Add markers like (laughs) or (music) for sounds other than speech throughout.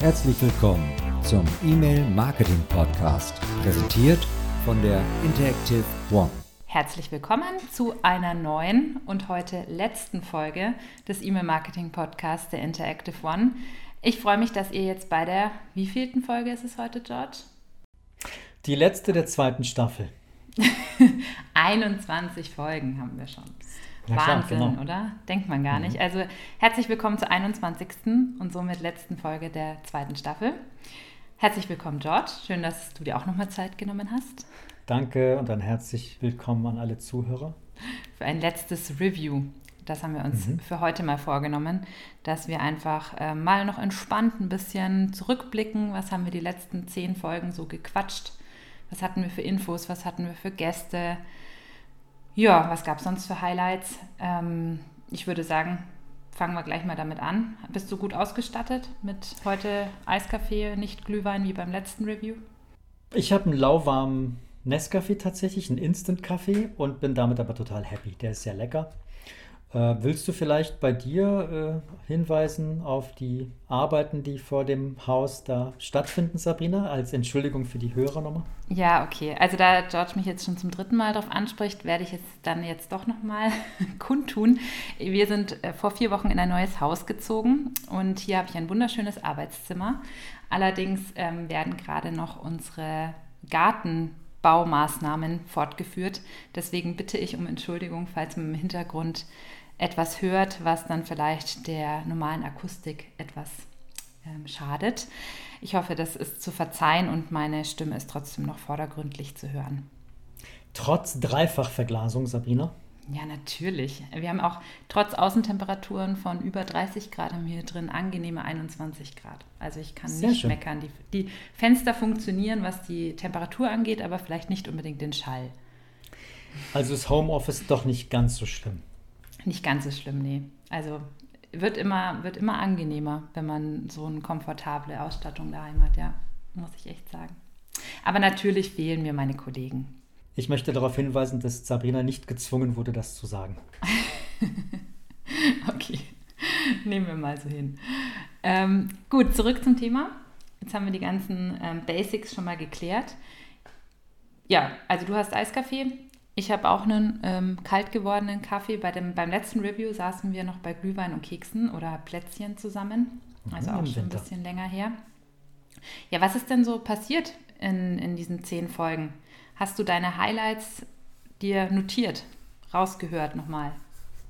Herzlich willkommen zum E-Mail Marketing Podcast, präsentiert von der Interactive One. Herzlich willkommen zu einer neuen und heute letzten Folge des E-Mail Marketing Podcasts der Interactive One. Ich freue mich, dass ihr jetzt bei der wievielten Folge ist es heute, George? Die letzte der zweiten Staffel. (laughs) 21 Folgen haben wir schon. Klar, Wahnsinn, genau. oder? Denkt man gar Mhm. nicht. Also herzlich willkommen zur 21. und somit letzten Folge der zweiten Staffel. Herzlich willkommen, George. Schön, dass du dir auch nochmal Zeit genommen hast Danke und ein herzlich willkommen an alle Zuhörer. für ein letztes Review. Das haben wir uns Mhm. für heute mal vorgenommen, dass wir einfach äh, mal noch entspannt ein bisschen zurückblicken. Was haben wir die letzten zehn Folgen so gequatscht? Was hatten wir für Infos? Was hatten wir für Gäste? Ja, was gab es sonst für Highlights? Ähm, ich würde sagen, fangen wir gleich mal damit an. Bist du gut ausgestattet mit heute Eiskaffee, nicht Glühwein wie beim letzten Review? Ich habe einen lauwarmen Nescafé tatsächlich, einen Instant-Kaffee und bin damit aber total happy. Der ist sehr lecker. Äh, willst du vielleicht bei dir äh, hinweisen auf die Arbeiten, die vor dem Haus da stattfinden, Sabrina, als Entschuldigung für die Hörernummer? Ja, okay. Also da George mich jetzt schon zum dritten Mal darauf anspricht, werde ich es dann jetzt doch nochmal (laughs) kundtun. Wir sind äh, vor vier Wochen in ein neues Haus gezogen und hier habe ich ein wunderschönes Arbeitszimmer. Allerdings ähm, werden gerade noch unsere Gartenbaumaßnahmen fortgeführt. Deswegen bitte ich um Entschuldigung, falls man im Hintergrund etwas hört, was dann vielleicht der normalen Akustik etwas ähm, schadet. Ich hoffe, das ist zu verzeihen und meine Stimme ist trotzdem noch vordergründlich zu hören. Trotz Dreifachverglasung, Sabrina. Ja, natürlich. Wir haben auch trotz Außentemperaturen von über 30 Grad haben wir hier drin angenehme 21 Grad. Also ich kann Sehr nicht schön. meckern. Die, die Fenster funktionieren, was die Temperatur angeht, aber vielleicht nicht unbedingt den Schall. Also ist Homeoffice doch nicht ganz so schlimm. Nicht ganz so schlimm, nee. Also wird immer, wird immer angenehmer, wenn man so eine komfortable Ausstattung daheim hat, ja, muss ich echt sagen. Aber natürlich fehlen mir meine Kollegen. Ich möchte darauf hinweisen, dass Sabrina nicht gezwungen wurde, das zu sagen. (laughs) Okay, nehmen wir mal so hin. Ähm, gut, zurück zum Thema. Jetzt haben wir die ganzen ähm, Basics schon mal geklärt. Ja, also du hast Eiskaffee. Ich habe auch einen ähm, kalt gewordenen Kaffee. Bei dem, beim letzten Review saßen wir noch bei Glühwein und Keksen oder Plätzchen zusammen. Also Mhm, auch im schon ein bisschen länger her. Ja, was ist denn so passiert in, in diesen zehn Folgen? Hast du deine Highlights dir notiert, rausgehört nochmal?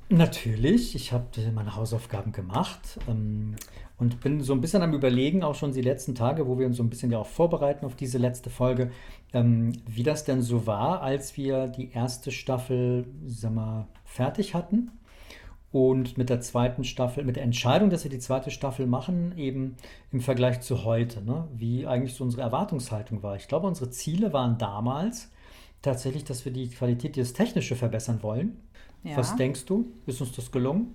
Natürlich, ich habe meine Hausaufgaben gemacht ähm, und bin so ein bisschen am Überlegen, auch schon die letzten Tage, wo wir uns so ein bisschen ja auch vorbereiten auf diese letzte Folge, ähm, wie das denn so war, als wir die erste Staffel, sag mal, fertig hatten und mit der zweiten Staffel, mit der Entscheidung, dass wir die zweite Staffel machen, eben im Vergleich zu heute, ne? wie eigentlich so unsere Erwartungshaltung war. Ich glaube, unsere Ziele waren damals tatsächlich, dass wir die Qualität, das Technische verbessern wollen. Ja. Was denkst du? Ist uns das gelungen?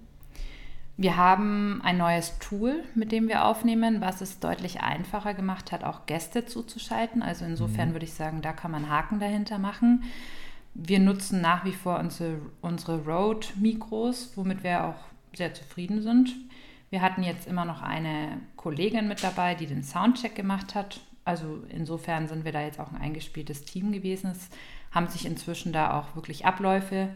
Wir haben ein neues Tool, mit dem wir aufnehmen, was es deutlich einfacher gemacht hat, auch Gäste zuzuschalten. Also insofern würde ich sagen, da kann man Haken dahinter machen. Wir nutzen nach wie vor unsere, unsere Rode-Mikros, womit wir auch sehr zufrieden sind. Wir hatten jetzt immer noch eine Kollegin mit dabei, die den Soundcheck gemacht hat. Also insofern sind wir da jetzt auch ein eingespieltes Team gewesen. Es haben sich inzwischen da auch wirklich Abläufe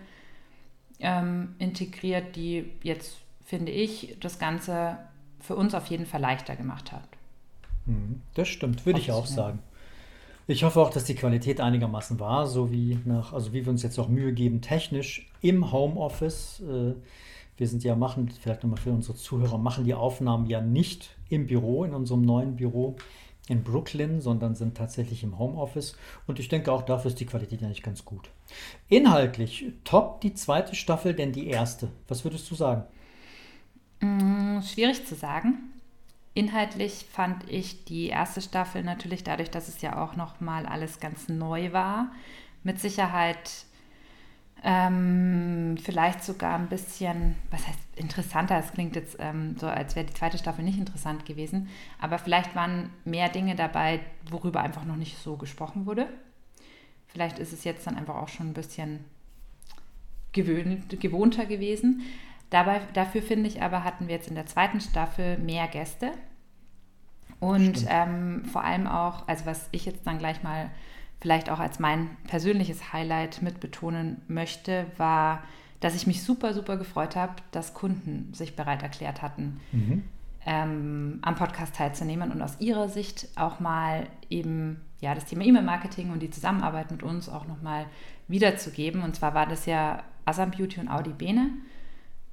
ähm, integriert, die jetzt, finde ich, das Ganze für uns auf jeden Fall leichter gemacht hat. Mhm, Das stimmt, würde ich auch sagen. Ich hoffe auch, dass die Qualität einigermaßen war, so wie nach, also wie wir uns jetzt auch Mühe geben, technisch im Homeoffice. Äh, Wir sind ja machen, vielleicht nochmal für unsere Zuhörer, machen die Aufnahmen ja nicht im Büro, in unserem neuen Büro in Brooklyn, sondern sind tatsächlich im Homeoffice. Und ich denke auch dafür ist die Qualität eigentlich ganz gut. Inhaltlich top die zweite Staffel, denn die erste. Was würdest du sagen? Mm, Schwierig zu sagen. Inhaltlich fand ich die erste Staffel natürlich dadurch, dass es ja auch noch mal alles ganz neu war, mit Sicherheit ähm, vielleicht sogar ein bisschen, was heißt interessanter, es klingt jetzt ähm, so, als wäre die zweite Staffel nicht interessant gewesen, aber vielleicht waren mehr Dinge dabei, worüber einfach noch nicht so gesprochen wurde. Vielleicht ist es jetzt dann einfach auch schon ein bisschen gewöhnt, gewohnter gewesen. Dabei, dafür finde ich aber, hatten wir jetzt in der zweiten Staffel mehr Gäste. Und ähm, vor allem auch, also was ich jetzt dann gleich mal vielleicht auch als mein persönliches Highlight mit betonen möchte, war, dass ich mich super, super gefreut habe, dass Kunden sich bereit erklärt hatten, mhm. ähm, am Podcast teilzunehmen und aus ihrer Sicht auch mal eben ja, das Thema E-Mail-Marketing und die Zusammenarbeit mit uns auch nochmal wiederzugeben. Und zwar war das ja Asam Beauty und Audi Bene.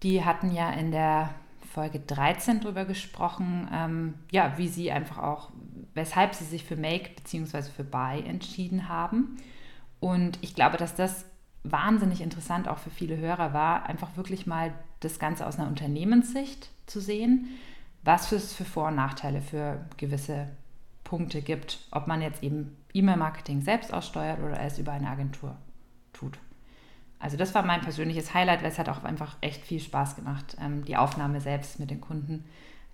Die hatten ja in der Folge 13 darüber gesprochen, ähm, ja, wie sie einfach auch, weshalb sie sich für Make bzw. für Buy entschieden haben. Und ich glaube, dass das wahnsinnig interessant auch für viele Hörer war, einfach wirklich mal das Ganze aus einer Unternehmenssicht zu sehen, was es für Vor- und Nachteile für gewisse Punkte gibt, ob man jetzt eben E-Mail-Marketing selbst aussteuert oder es über eine Agentur tut. Also das war mein persönliches Highlight, weil es hat auch einfach echt viel Spaß gemacht. Ähm, die Aufnahme selbst mit den Kunden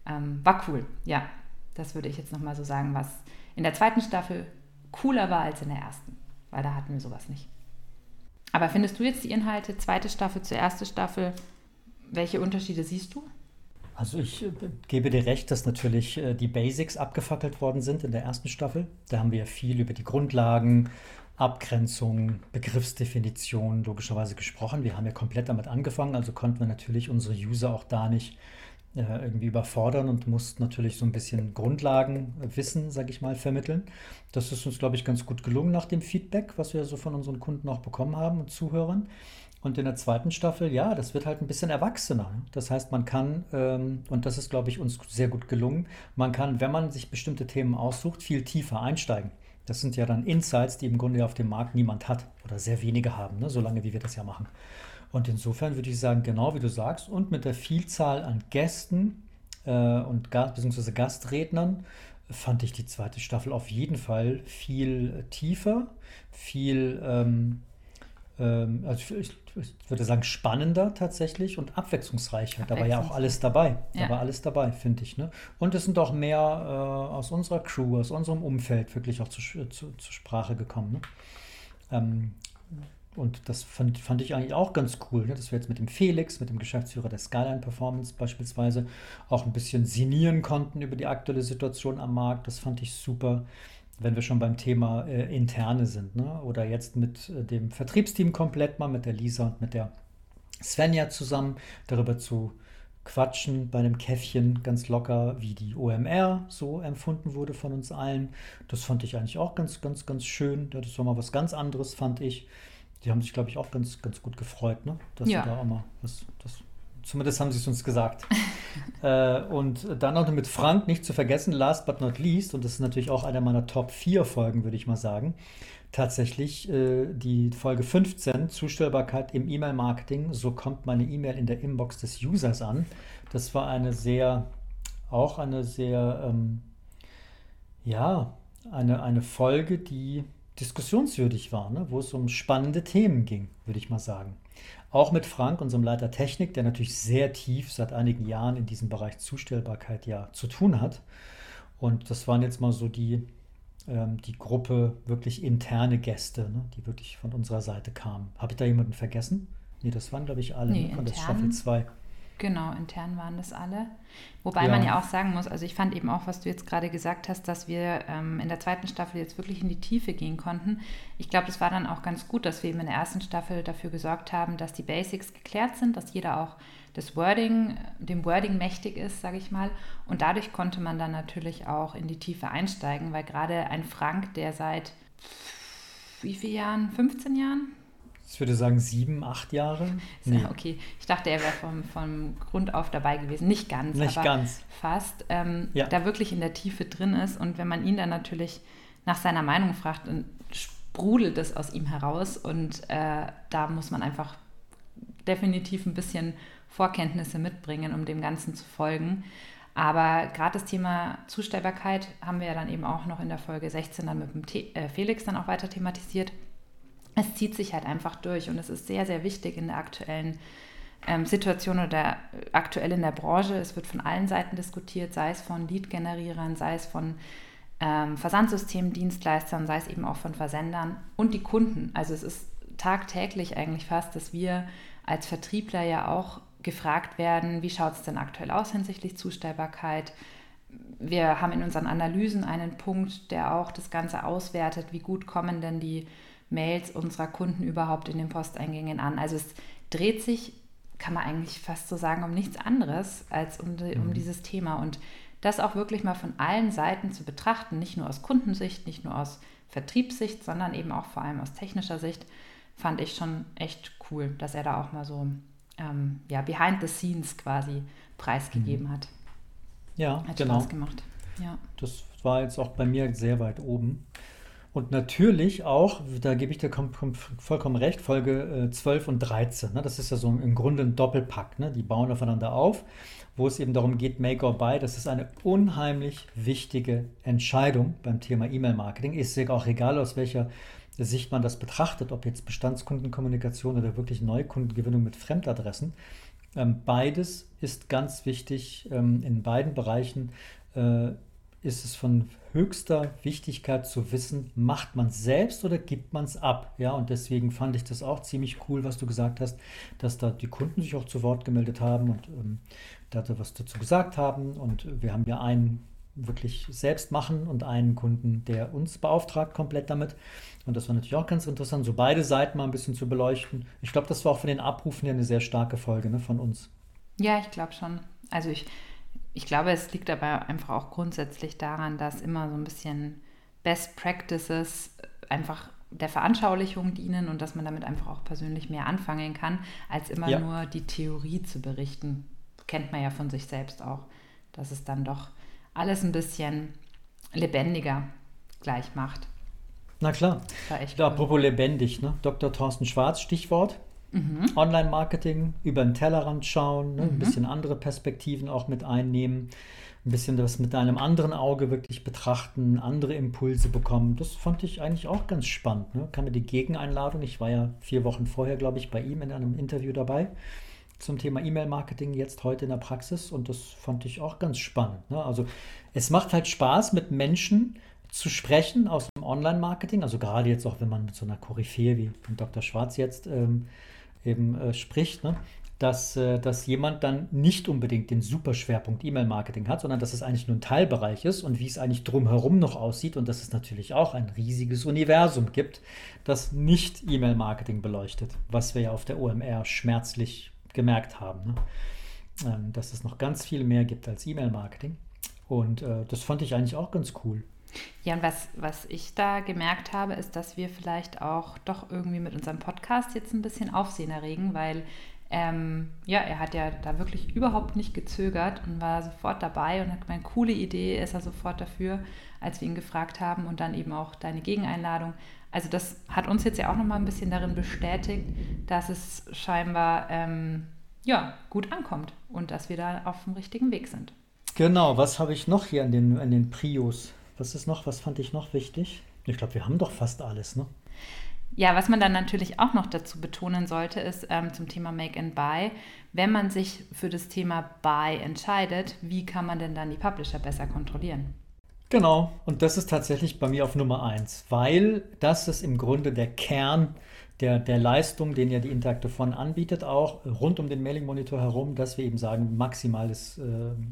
ähm, war cool. Ja, das würde ich jetzt nochmal so sagen, was in der zweiten Staffel cooler war als in der ersten, weil da hatten wir sowas nicht. Aber findest du jetzt die Inhalte zweite Staffel zur erste Staffel? Welche Unterschiede siehst du? Also ich äh, gebe dir recht, dass natürlich äh, die Basics abgefackelt worden sind in der ersten Staffel. Da haben wir ja viel über die Grundlagen, Abgrenzung, Begriffsdefinition logischerweise gesprochen. Wir haben ja komplett damit angefangen, also konnten wir natürlich unsere User auch da nicht äh, irgendwie überfordern und mussten natürlich so ein bisschen Grundlagenwissen, sage ich mal, vermitteln. Das ist uns, glaube ich, ganz gut gelungen nach dem Feedback, was wir so von unseren Kunden auch bekommen haben und Zuhörern. Und in der zweiten Staffel, ja, das wird halt ein bisschen erwachsener. Das heißt, man kann, ähm, und das ist, glaube ich, uns sehr gut gelungen, man kann, wenn man sich bestimmte Themen aussucht, viel tiefer einsteigen. Das sind ja dann Insights, die im Grunde auf dem Markt niemand hat oder sehr wenige haben, ne, solange wie wir das ja machen. Und insofern würde ich sagen, genau wie du sagst, und mit der Vielzahl an Gästen äh, und Gast, beziehungsweise Gastrednern fand ich die zweite Staffel auf jeden Fall viel tiefer, viel, ähm, ähm, also ich, ich, würde sagen, spannender tatsächlich und abwechslungsreicher. Da war ja auch alles dabei. Ja. Da war alles dabei, finde ich. Ne? Und es sind auch mehr äh, aus unserer Crew, aus unserem Umfeld wirklich auch zu, zu, zur Sprache gekommen. Ne? Ähm, und das fand, fand ich eigentlich auch ganz cool, ne? dass wir jetzt mit dem Felix, mit dem Geschäftsführer der Skyline Performance beispielsweise, auch ein bisschen sinnieren konnten über die aktuelle Situation am Markt. Das fand ich super, wenn wir schon beim Thema äh, Interne sind. Ne? Oder jetzt mit äh, dem Vertriebsteam komplett mal, mit der Lisa und mit der Svenja zusammen, darüber zu quatschen bei einem Käffchen ganz locker, wie die OMR so empfunden wurde von uns allen. Das fand ich eigentlich auch ganz, ganz, ganz schön. Das war mal was ganz anderes, fand ich. Die haben sich, glaube ich, auch ganz, ganz gut gefreut, ne? dass ja. wir da auch mal was, das, zumindest haben sie es uns gesagt. (laughs) äh, und dann noch mit Frank, nicht zu vergessen, last but not least, und das ist natürlich auch einer meiner Top 4 Folgen, würde ich mal sagen, tatsächlich äh, die Folge 15, Zustellbarkeit im E-Mail-Marketing, so kommt meine E-Mail in der Inbox des Users an. Das war eine sehr, auch eine sehr, ähm, ja, eine, eine Folge, die diskussionswürdig war, ne? wo es um spannende Themen ging, würde ich mal sagen. Auch mit Frank, unserem Leiter Technik, der natürlich sehr tief seit einigen Jahren in diesem Bereich Zustellbarkeit ja zu tun hat. Und das waren jetzt mal so die, ähm, die Gruppe wirklich interne Gäste, ne? die wirklich von unserer Seite kamen. Habe ich da jemanden vergessen? Nee, das waren, glaube ich, alle nee, ne? von der Staffel 2. Genau, intern waren das alle. Wobei ja. man ja auch sagen muss, also ich fand eben auch, was du jetzt gerade gesagt hast, dass wir ähm, in der zweiten Staffel jetzt wirklich in die Tiefe gehen konnten. Ich glaube, das war dann auch ganz gut, dass wir eben in der ersten Staffel dafür gesorgt haben, dass die Basics geklärt sind, dass jeder auch das Wording, dem Wording mächtig ist, sage ich mal. Und dadurch konnte man dann natürlich auch in die Tiefe einsteigen, weil gerade ein Frank, der seit wie vielen Jahren? 15 Jahren? Ich würde sagen sieben, acht Jahre. Nee. Okay, ich dachte, er wäre vom, vom Grund auf dabei gewesen. Nicht ganz, Nicht aber ganz. fast. Ähm, ja. Da wirklich in der Tiefe drin ist. Und wenn man ihn dann natürlich nach seiner Meinung fragt, dann sprudelt es aus ihm heraus. Und äh, da muss man einfach definitiv ein bisschen Vorkenntnisse mitbringen, um dem Ganzen zu folgen. Aber gerade das Thema Zustellbarkeit haben wir ja dann eben auch noch in der Folge 16 dann mit dem äh, Felix dann auch weiter thematisiert es zieht sich halt einfach durch und es ist sehr, sehr wichtig in der aktuellen ähm, Situation oder aktuell in der Branche. Es wird von allen Seiten diskutiert, sei es von Lead-Generierern, sei es von ähm, Versandsystemen, Dienstleistern, sei es eben auch von Versendern und die Kunden. Also es ist tagtäglich eigentlich fast, dass wir als Vertriebler ja auch gefragt werden, wie schaut es denn aktuell aus hinsichtlich Zustellbarkeit? wir haben in unseren Analysen einen Punkt, der auch das Ganze auswertet, wie gut kommen denn die Mails unserer Kunden überhaupt in den Posteingängen an. Also es dreht sich, kann man eigentlich fast so sagen, um nichts anderes als um, die, um mhm. dieses Thema. Und das auch wirklich mal von allen Seiten zu betrachten, nicht nur aus Kundensicht, nicht nur aus Vertriebssicht, sondern eben auch vor allem aus technischer Sicht, fand ich schon echt cool, dass er da auch mal so ähm, ja, behind the scenes quasi preisgegeben mhm. hat. Ja, hat genau. Spaß gemacht. Ja. Das war jetzt auch bei mir sehr weit oben. Und natürlich auch, da gebe ich dir vollkommen recht, Folge 12 äh, und 13. Ne? Das ist ja so im Grunde ein Doppelpack. Ne? Die bauen aufeinander auf, wo es eben darum geht, Make or Buy. Das ist eine unheimlich wichtige Entscheidung beim Thema E-Mail-Marketing. Ist ja auch egal, aus welcher Sicht man das betrachtet, ob jetzt Bestandskundenkommunikation oder wirklich Neukundengewinnung mit Fremdadressen. Ähm, beides ist ganz wichtig. Ähm, in beiden Bereichen äh, ist es von höchster Wichtigkeit zu wissen, macht man es selbst oder gibt man es ab? Ja, und deswegen fand ich das auch ziemlich cool, was du gesagt hast, dass da die Kunden sich auch zu Wort gemeldet haben und ähm, da was dazu gesagt haben. Und wir haben ja einen wirklich selbst machen und einen Kunden, der uns beauftragt komplett damit. Und das war natürlich auch ganz interessant, so beide Seiten mal ein bisschen zu beleuchten. Ich glaube, das war auch von den Abrufen ja eine sehr starke Folge ne, von uns. Ja, ich glaube schon. Also ich, ich glaube, es liegt aber einfach auch grundsätzlich daran, dass immer so ein bisschen Best Practices einfach der Veranschaulichung dienen und dass man damit einfach auch persönlich mehr anfangen kann, als immer ja. nur die Theorie zu berichten. Kennt man ja von sich selbst auch, dass es dann doch alles ein bisschen lebendiger gleich macht. Na klar. Echt cool. Apropos lebendig, ne? Dr. Thorsten Schwarz, Stichwort. Mhm. Online-Marketing, über den Tellerrand schauen, ne? mhm. ein bisschen andere Perspektiven auch mit einnehmen, ein bisschen das mit einem anderen Auge wirklich betrachten, andere Impulse bekommen. Das fand ich eigentlich auch ganz spannend. Ne? Kam mir die Gegeneinladung. Ich war ja vier Wochen vorher, glaube ich, bei ihm in einem Interview dabei zum Thema E-Mail-Marketing jetzt heute in der Praxis und das fand ich auch ganz spannend. Ne? Also es macht halt Spaß, mit Menschen zu sprechen aus dem Online-Marketing, also gerade jetzt auch, wenn man mit so einer Koryphäe wie Dr. Schwarz jetzt ähm, eben äh, spricht, ne? dass, äh, dass jemand dann nicht unbedingt den Superschwerpunkt E-Mail-Marketing hat, sondern dass es eigentlich nur ein Teilbereich ist und wie es eigentlich drumherum noch aussieht und dass es natürlich auch ein riesiges Universum gibt, das nicht E-Mail-Marketing beleuchtet, was wir ja auf der OMR schmerzlich gemerkt haben, ne? ähm, dass es noch ganz viel mehr gibt als E-Mail-Marketing. Und äh, das fand ich eigentlich auch ganz cool. Ja, und was, was ich da gemerkt habe, ist, dass wir vielleicht auch doch irgendwie mit unserem Podcast jetzt ein bisschen Aufsehen erregen, weil ähm, ja, er hat ja da wirklich überhaupt nicht gezögert und war sofort dabei und hat gemeint, coole Idee, ist er sofort dafür, als wir ihn gefragt haben und dann eben auch deine Gegeneinladung. Also das hat uns jetzt ja auch nochmal ein bisschen darin bestätigt, dass es scheinbar ähm, ja, gut ankommt und dass wir da auf dem richtigen Weg sind. Genau, was habe ich noch hier an den, an den Prios? Was ist noch, was fand ich noch wichtig? Ich glaube, wir haben doch fast alles, ne? Ja, was man dann natürlich auch noch dazu betonen sollte, ist ähm, zum Thema Make and Buy, wenn man sich für das Thema Buy entscheidet, wie kann man denn dann die Publisher besser kontrollieren? Genau, und das ist tatsächlich bei mir auf Nummer eins, weil das ist im Grunde der Kern der, der Leistung, den ja die Interactive anbietet, auch rund um den Mailing-Monitor herum, dass wir eben sagen, maximales, äh,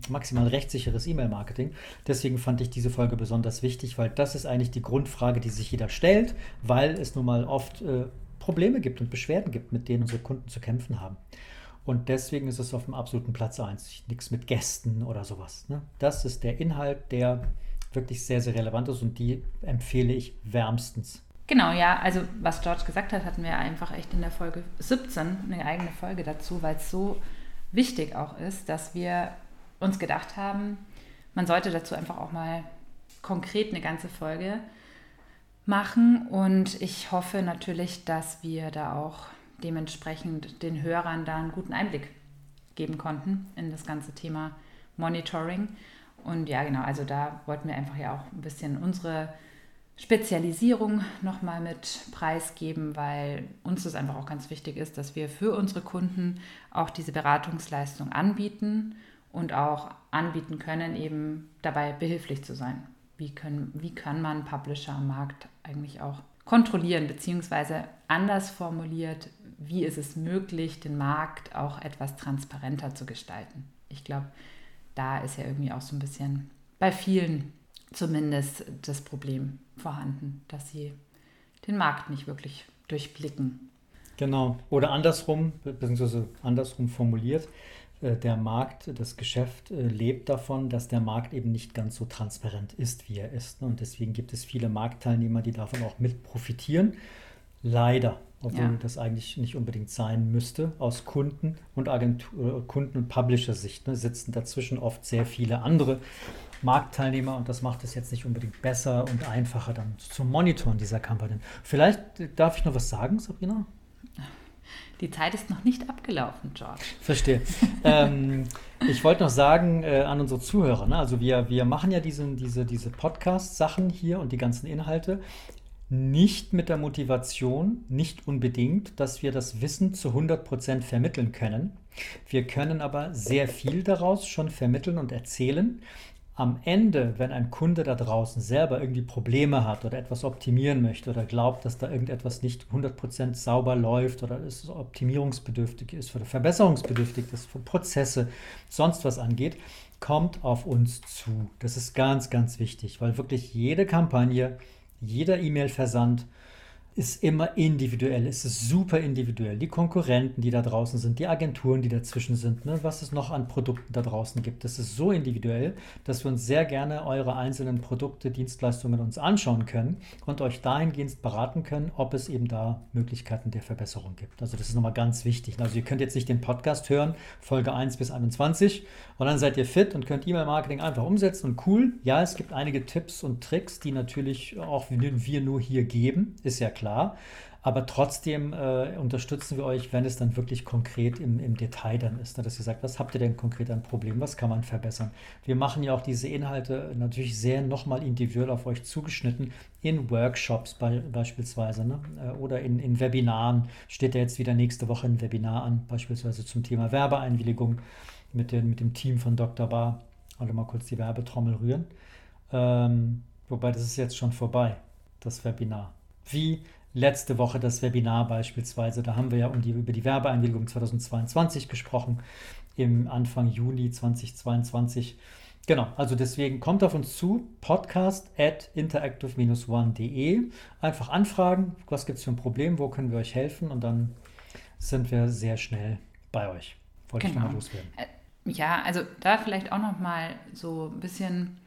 maximal rechtssicheres E-Mail-Marketing. Deswegen fand ich diese Folge besonders wichtig, weil das ist eigentlich die Grundfrage, die sich jeder stellt, weil es nun mal oft äh, Probleme gibt und Beschwerden gibt, mit denen unsere Kunden zu kämpfen haben. Und deswegen ist es auf dem absoluten Platz 1. Nichts mit Gästen oder sowas. Ne? Das ist der Inhalt, der wirklich sehr, sehr relevant ist und die empfehle ich wärmstens. Genau, ja, also was George gesagt hat, hatten wir einfach echt in der Folge 17 eine eigene Folge dazu, weil es so wichtig auch ist, dass wir uns gedacht haben, man sollte dazu einfach auch mal konkret eine ganze Folge machen und ich hoffe natürlich, dass wir da auch dementsprechend den Hörern da einen guten Einblick geben konnten in das ganze Thema Monitoring. Und ja, genau, also da wollten wir einfach ja auch ein bisschen unsere Spezialisierung nochmal mit preisgeben, weil uns das einfach auch ganz wichtig ist, dass wir für unsere Kunden auch diese Beratungsleistung anbieten und auch anbieten können, eben dabei behilflich zu sein. Wie, können, wie kann man Publisher am Markt eigentlich auch kontrollieren, beziehungsweise anders formuliert, wie ist es möglich, den Markt auch etwas transparenter zu gestalten? Ich glaube, da ist ja irgendwie auch so ein bisschen bei vielen zumindest das Problem vorhanden, dass sie den Markt nicht wirklich durchblicken. Genau. Oder andersrum, beziehungsweise andersrum formuliert, äh, der Markt, das Geschäft äh, lebt davon, dass der Markt eben nicht ganz so transparent ist, wie er ist. Und deswegen gibt es viele Marktteilnehmer, die davon auch mit profitieren. Leider, obwohl ja. das eigentlich nicht unbedingt sein müsste. Aus Kunden- und Agentur, äh, Kunden- und Publisher-Sicht ne, sitzen dazwischen oft sehr viele andere Marktteilnehmer und das macht es jetzt nicht unbedingt besser und einfacher dann zum Monitoren dieser Kampagnen. Vielleicht darf ich noch was sagen, Sabrina? Die Zeit ist noch nicht abgelaufen, George. Verstehe. (laughs) ähm, ich wollte noch sagen äh, an unsere Zuhörer, ne? also wir, wir machen ja diese, diese, diese Podcast-Sachen hier und die ganzen Inhalte nicht mit der Motivation, nicht unbedingt, dass wir das Wissen zu 100% vermitteln können. Wir können aber sehr viel daraus schon vermitteln und erzählen am Ende, wenn ein Kunde da draußen selber irgendwie Probleme hat oder etwas optimieren möchte oder glaubt, dass da irgendetwas nicht 100% sauber läuft oder es optimierungsbedürftig ist oder verbesserungsbedürftig ist, für Prozesse, sonst was angeht, kommt auf uns zu. Das ist ganz, ganz wichtig, weil wirklich jede Kampagne, jeder E-Mail-Versand, ist immer individuell, es ist super individuell. Die Konkurrenten, die da draußen sind, die Agenturen, die dazwischen sind, ne, was es noch an Produkten da draußen gibt, das ist so individuell, dass wir uns sehr gerne eure einzelnen Produkte, Dienstleistungen uns anschauen können und euch dahingehend beraten können, ob es eben da Möglichkeiten der Verbesserung gibt. Also das ist nochmal ganz wichtig. Also ihr könnt jetzt nicht den Podcast hören, Folge 1 bis 21 und dann seid ihr fit und könnt E-Mail-Marketing einfach umsetzen und cool. Ja, es gibt einige Tipps und Tricks, die natürlich auch wir nur hier geben, ist ja klar klar. Aber trotzdem äh, unterstützen wir euch, wenn es dann wirklich konkret im, im Detail dann ist. Ne? Dass ihr sagt, was habt ihr denn konkret an Problem? Was kann man verbessern? Wir machen ja auch diese Inhalte natürlich sehr nochmal individuell auf euch zugeschnitten in Workshops be beispielsweise ne? Äh, oder in, in Webinaren. Steht ja jetzt wieder nächste Woche ein Webinar an, beispielsweise zum Thema Werbeeinwilligung mit, den, mit dem Team von Dr. Bar. Also mal kurz die Werbetrommel rühren. Ähm, wobei das ist jetzt schon vorbei, das Webinar wie letzte Woche das Webinar beispielsweise. Da haben wir ja um die, über die Werbeeinwilligung 2022 gesprochen, im Anfang Juni 2022. Genau, also deswegen kommt auf uns zu, podcast at interactive-one.de. Einfach anfragen, was gibt es für ein Problem, wo können wir euch helfen und dann sind wir sehr schnell bei euch. Wollte genau. ich nochmal loswerden. Äh, ja, also da vielleicht auch nochmal so ein bisschen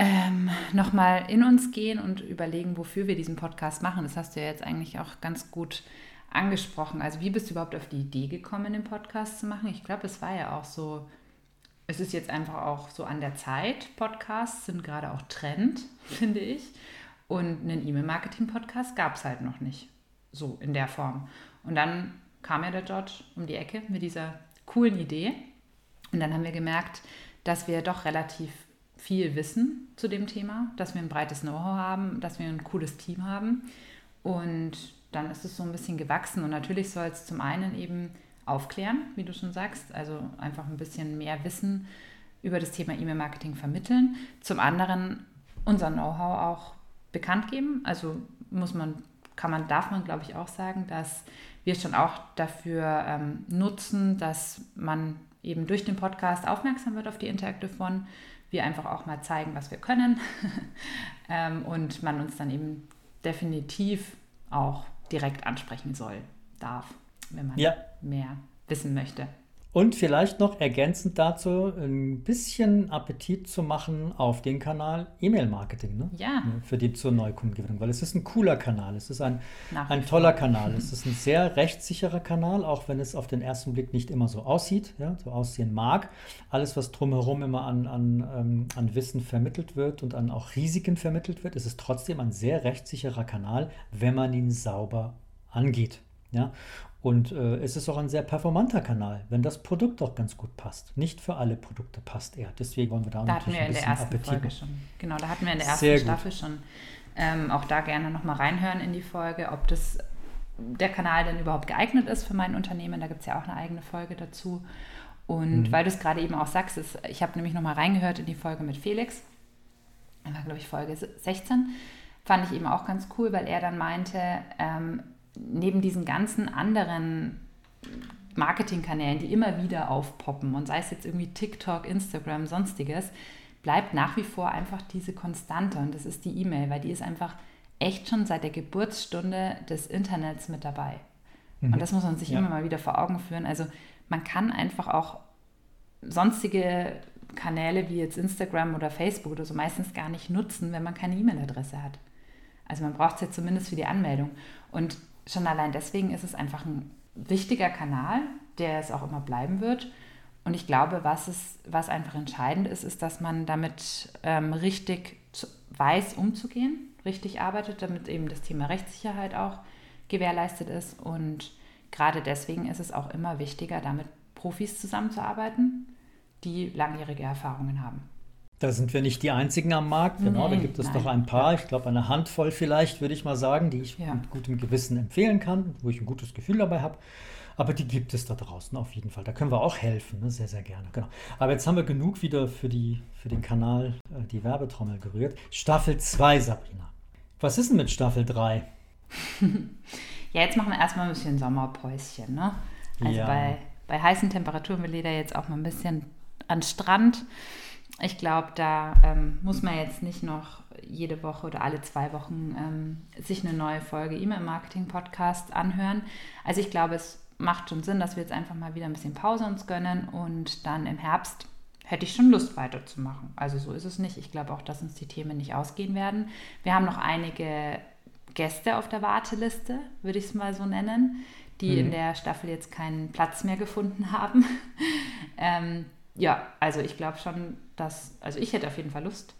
ähm, nochmal in uns gehen und überlegen, wofür wir diesen Podcast machen. Das hast du ja jetzt eigentlich auch ganz gut angesprochen. Also wie bist du überhaupt auf die Idee gekommen, den Podcast zu machen? Ich glaube, es war ja auch so, es ist jetzt einfach auch so an der Zeit. Podcasts sind gerade auch Trend, (laughs) finde ich. Und einen E-Mail-Marketing-Podcast gab es halt noch nicht so in der Form. Und dann kam ja der George um die Ecke mit dieser coolen Idee. Und dann haben wir gemerkt, dass wir doch relativ viel Wissen zu dem Thema, dass wir ein breites Know-how haben, dass wir ein cooles Team haben. Und dann ist es so ein bisschen gewachsen. Und natürlich soll es zum einen eben aufklären, wie du schon sagst, also einfach ein bisschen mehr Wissen über das Thema E-Mail-Marketing vermitteln. Zum anderen unser Know-how auch bekannt geben. Also muss man, kann man, darf man, glaube ich, auch sagen, dass wir schon auch dafür ähm, nutzen, dass man eben durch den Podcast aufmerksam wird auf die Interactive One, wir einfach auch mal zeigen, was wir können (laughs) ähm, und man uns dann eben definitiv auch direkt ansprechen soll, darf, wenn man ja. mehr wissen möchte. Und vielleicht noch ergänzend dazu ein bisschen Appetit zu machen auf den Kanal E-Mail-Marketing. Ne? Ja. Für die zur Neukundengewinnung, weil es ist ein cooler Kanal, es ist ein, ein toller Kanal, (laughs) es ist ein sehr rechtssicherer Kanal, auch wenn es auf den ersten Blick nicht immer so aussieht, ja, so aussehen mag. Alles, was drumherum immer an, an, ähm, an Wissen vermittelt wird und an auch Risiken vermittelt wird, ist es trotzdem ein sehr rechtssicherer Kanal, wenn man ihn sauber angeht. Ja? Und äh, es ist auch ein sehr performanter Kanal, wenn das Produkt auch ganz gut passt. Nicht für alle Produkte passt er. Deswegen wollen wir da, da natürlich hatten wir ein bisschen in der ersten Appetit Folge schon. Genau, da hatten wir in der ersten Staffel schon. Ähm, auch da gerne nochmal reinhören in die Folge, ob das der Kanal denn überhaupt geeignet ist für mein Unternehmen. Da gibt es ja auch eine eigene Folge dazu. Und mhm. weil du es gerade eben auch sagst, ist, ich habe nämlich nochmal reingehört in die Folge mit Felix. Das war, glaube ich, Folge 16. Fand ich eben auch ganz cool, weil er dann meinte, ähm, neben diesen ganzen anderen Marketingkanälen, die immer wieder aufpoppen und sei es jetzt irgendwie TikTok, Instagram, sonstiges, bleibt nach wie vor einfach diese Konstante und das ist die E-Mail, weil die ist einfach echt schon seit der Geburtsstunde des Internets mit dabei. Mhm. Und das muss man sich ja. immer mal wieder vor Augen führen. Also man kann einfach auch sonstige Kanäle wie jetzt Instagram oder Facebook oder so meistens gar nicht nutzen, wenn man keine E-Mail-Adresse hat. Also man braucht es ja zumindest für die Anmeldung. Und schon allein deswegen ist es einfach ein wichtiger Kanal, der es auch immer bleiben wird. Und ich glaube, was, es, was einfach entscheidend ist, ist, dass man damit ähm, richtig weiß, umzugehen, richtig arbeitet, damit eben das Thema Rechtssicherheit auch gewährleistet ist. Und gerade deswegen ist es auch immer wichtiger, damit Profis zusammenzuarbeiten, die langjährige Erfahrungen haben. Da sind wir nicht die einzigen am Markt, genau. Nee, da gibt es nein. doch ein paar, ich glaube eine Handvoll vielleicht, würde ich mal sagen, die ich ja. mit gutem Gewissen empfehlen kann, wo ich ein gutes Gefühl dabei habe. Aber die gibt es da draußen auf jeden Fall. Da können wir auch helfen, ne? sehr, sehr gerne. Genau. Aber jetzt haben wir genug wieder für, die, für den Kanal äh, die Werbetrommel gerührt. Staffel 2, Sabrina. Was ist denn mit Staffel 3? (laughs) ja, jetzt machen wir erstmal ein bisschen Sommerpäuschen. Ne? Also ja. bei, bei heißen Temperaturen will jeder jetzt auch mal ein bisschen an Strand. Ich glaube, da ähm, muss man jetzt nicht noch jede Woche oder alle zwei Wochen ähm, sich eine neue Folge E-Mail-Marketing-Podcast anhören. Also ich glaube, es macht schon Sinn, dass wir jetzt einfach mal wieder ein bisschen Pause uns gönnen und dann im Herbst hätte ich schon Lust weiterzumachen. Also so ist es nicht. Ich glaube auch, dass uns die Themen nicht ausgehen werden. Wir haben noch einige Gäste auf der Warteliste, würde ich es mal so nennen, die mhm. in der Staffel jetzt keinen Platz mehr gefunden haben. (laughs) ähm, ja, also ich glaube schon, dass, also ich hätte auf jeden Fall Lust,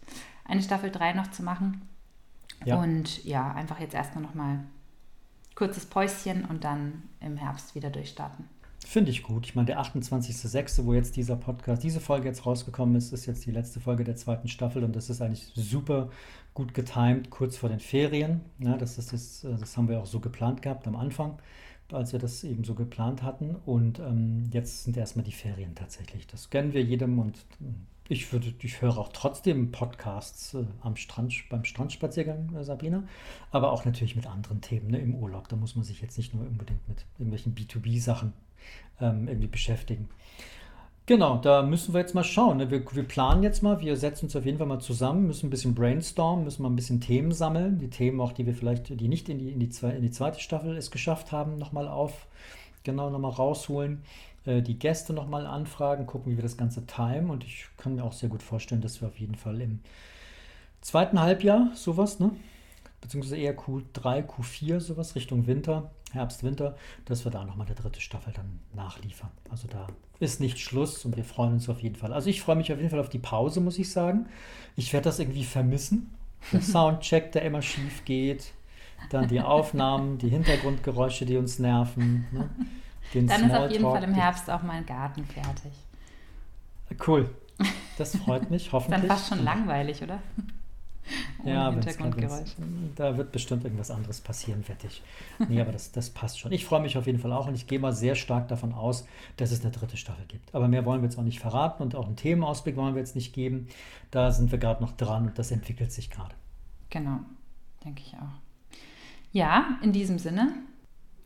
eine Staffel 3 noch zu machen. Ja. Und ja, einfach jetzt erstmal nochmal kurzes Päuschen und dann im Herbst wieder durchstarten. Finde ich gut. Ich meine, der 28.06., wo jetzt dieser Podcast, diese Folge jetzt rausgekommen ist, ist jetzt die letzte Folge der zweiten Staffel und das ist eigentlich super gut getimt, kurz vor den Ferien. Ja, das, ist das, das haben wir auch so geplant gehabt am Anfang als wir das eben so geplant hatten. Und ähm, jetzt sind erstmal die Ferien tatsächlich. Das gönnen wir jedem und äh, ich, würde, ich höre auch trotzdem Podcasts äh, am Strand, beim Strandspaziergang, äh, Sabrina, aber auch natürlich mit anderen Themen ne, im Urlaub. Da muss man sich jetzt nicht nur unbedingt mit irgendwelchen B2B-Sachen ähm, irgendwie beschäftigen. Genau, da müssen wir jetzt mal schauen. Ne? Wir, wir, planen jetzt mal, wir setzen uns auf jeden Fall mal zusammen, müssen ein bisschen brainstormen, müssen mal ein bisschen Themen sammeln. Die Themen auch, die wir vielleicht, die nicht in die, in die, zwei, in die zweite Staffel es geschafft haben, nochmal auf, genau, nochmal rausholen. Äh, die Gäste nochmal anfragen, gucken, wie wir das Ganze timen. Und ich kann mir auch sehr gut vorstellen, dass wir auf jeden Fall im zweiten Halbjahr sowas, ne? beziehungsweise eher Q3, Q4, sowas Richtung Winter, Herbst, Winter, dass wir da nochmal eine dritte Staffel dann nachliefern. Also da ist nicht Schluss und wir freuen uns auf jeden Fall. Also ich freue mich auf jeden Fall auf die Pause, muss ich sagen. Ich werde das irgendwie vermissen. Der (laughs) Soundcheck, der immer schief geht, dann die Aufnahmen, die Hintergrundgeräusche, die uns nerven. Ne? Den dann ist auf jeden Fall im Herbst auch mein Garten fertig. Cool. (laughs) Das freut mich, hoffentlich. dann fast schon langweilig, oder? Ja, Hintergrundgeräusche. Da wird bestimmt irgendwas anderes passieren, wettig. Nee, aber das, das passt schon. Ich freue mich auf jeden Fall auch und ich gehe mal sehr stark davon aus, dass es eine dritte Staffel gibt. Aber mehr wollen wir jetzt auch nicht verraten und auch einen Themenausblick wollen wir jetzt nicht geben. Da sind wir gerade noch dran und das entwickelt sich gerade. Genau, denke ich auch. Ja, in diesem Sinne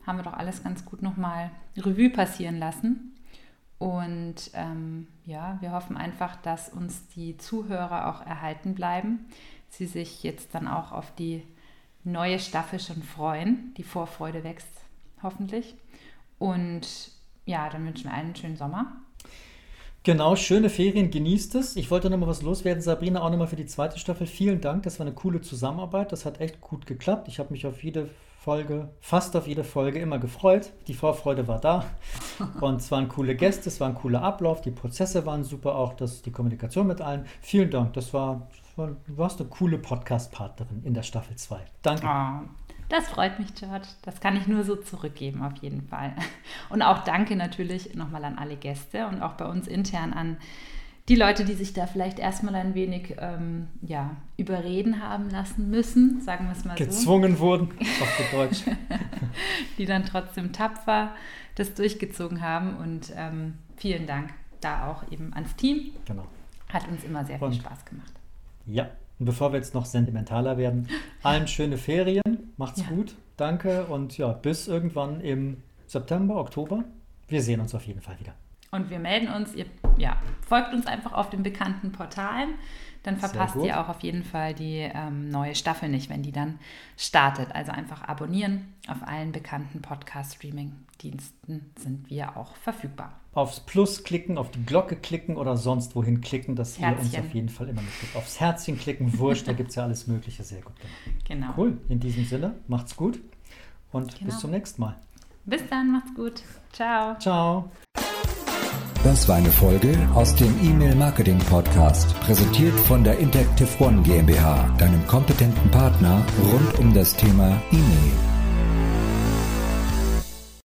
haben wir doch alles ganz gut nochmal Revue passieren lassen. Und ähm, ja, wir hoffen einfach, dass uns die Zuhörer auch erhalten bleiben sie sich jetzt dann auch auf die neue Staffel schon freuen. Die Vorfreude wächst hoffentlich. Und ja, dann wünschen wir einen schönen Sommer. Genau, schöne Ferien, genießt es. Ich wollte noch mal was loswerden, Sabrina, auch nochmal für die zweite Staffel. Vielen Dank, das war eine coole Zusammenarbeit. Das hat echt gut geklappt. Ich habe mich auf jede Folge, fast auf jede Folge immer gefreut. Die Vorfreude war da. Und es waren coole Gäste, es war ein cooler Ablauf, die Prozesse waren super, auch das, die Kommunikation mit allen. Vielen Dank, das war, du warst eine coole Podcast-Partnerin in der Staffel 2. Danke. Oh, das freut mich, George. Das kann ich nur so zurückgeben, auf jeden Fall. Und auch danke natürlich nochmal an alle Gäste und auch bei uns intern an die Leute, die sich da vielleicht erstmal ein wenig ähm, ja, überreden haben lassen müssen, sagen wir es mal Gezwungen so. Gezwungen wurden, auf Deutsch. (laughs) die dann trotzdem tapfer das durchgezogen haben. Und ähm, vielen Dank da auch eben ans Team. Genau. Hat uns immer sehr viel Spaß gemacht. Ja, und bevor wir jetzt noch sentimentaler werden, allen (laughs) schöne Ferien, macht's ja. gut, danke und ja, bis irgendwann im September, Oktober. Wir sehen uns auf jeden Fall wieder. Und wir melden uns, ihr ja, folgt uns einfach auf den bekannten Portalen. Dann verpasst ihr auch auf jeden Fall die ähm, neue Staffel nicht, wenn die dann startet. Also einfach abonnieren. Auf allen bekannten Podcast-Streaming-Diensten sind wir auch verfügbar. Aufs Plus klicken, auf die Glocke klicken oder sonst wohin klicken, dass Herzchen. ihr uns auf jeden Fall immer mitkriegt. Aufs Herzchen klicken, wurscht, da gibt es ja alles Mögliche. Sehr gut gemacht. Genau. Cool. In diesem Sinne, macht's gut und genau. bis zum nächsten Mal. Bis dann, macht's gut. Ciao. Ciao. Das war eine Folge aus dem E-Mail Marketing Podcast, präsentiert von der Interactive One GmbH, deinem kompetenten Partner rund um das Thema E-Mail.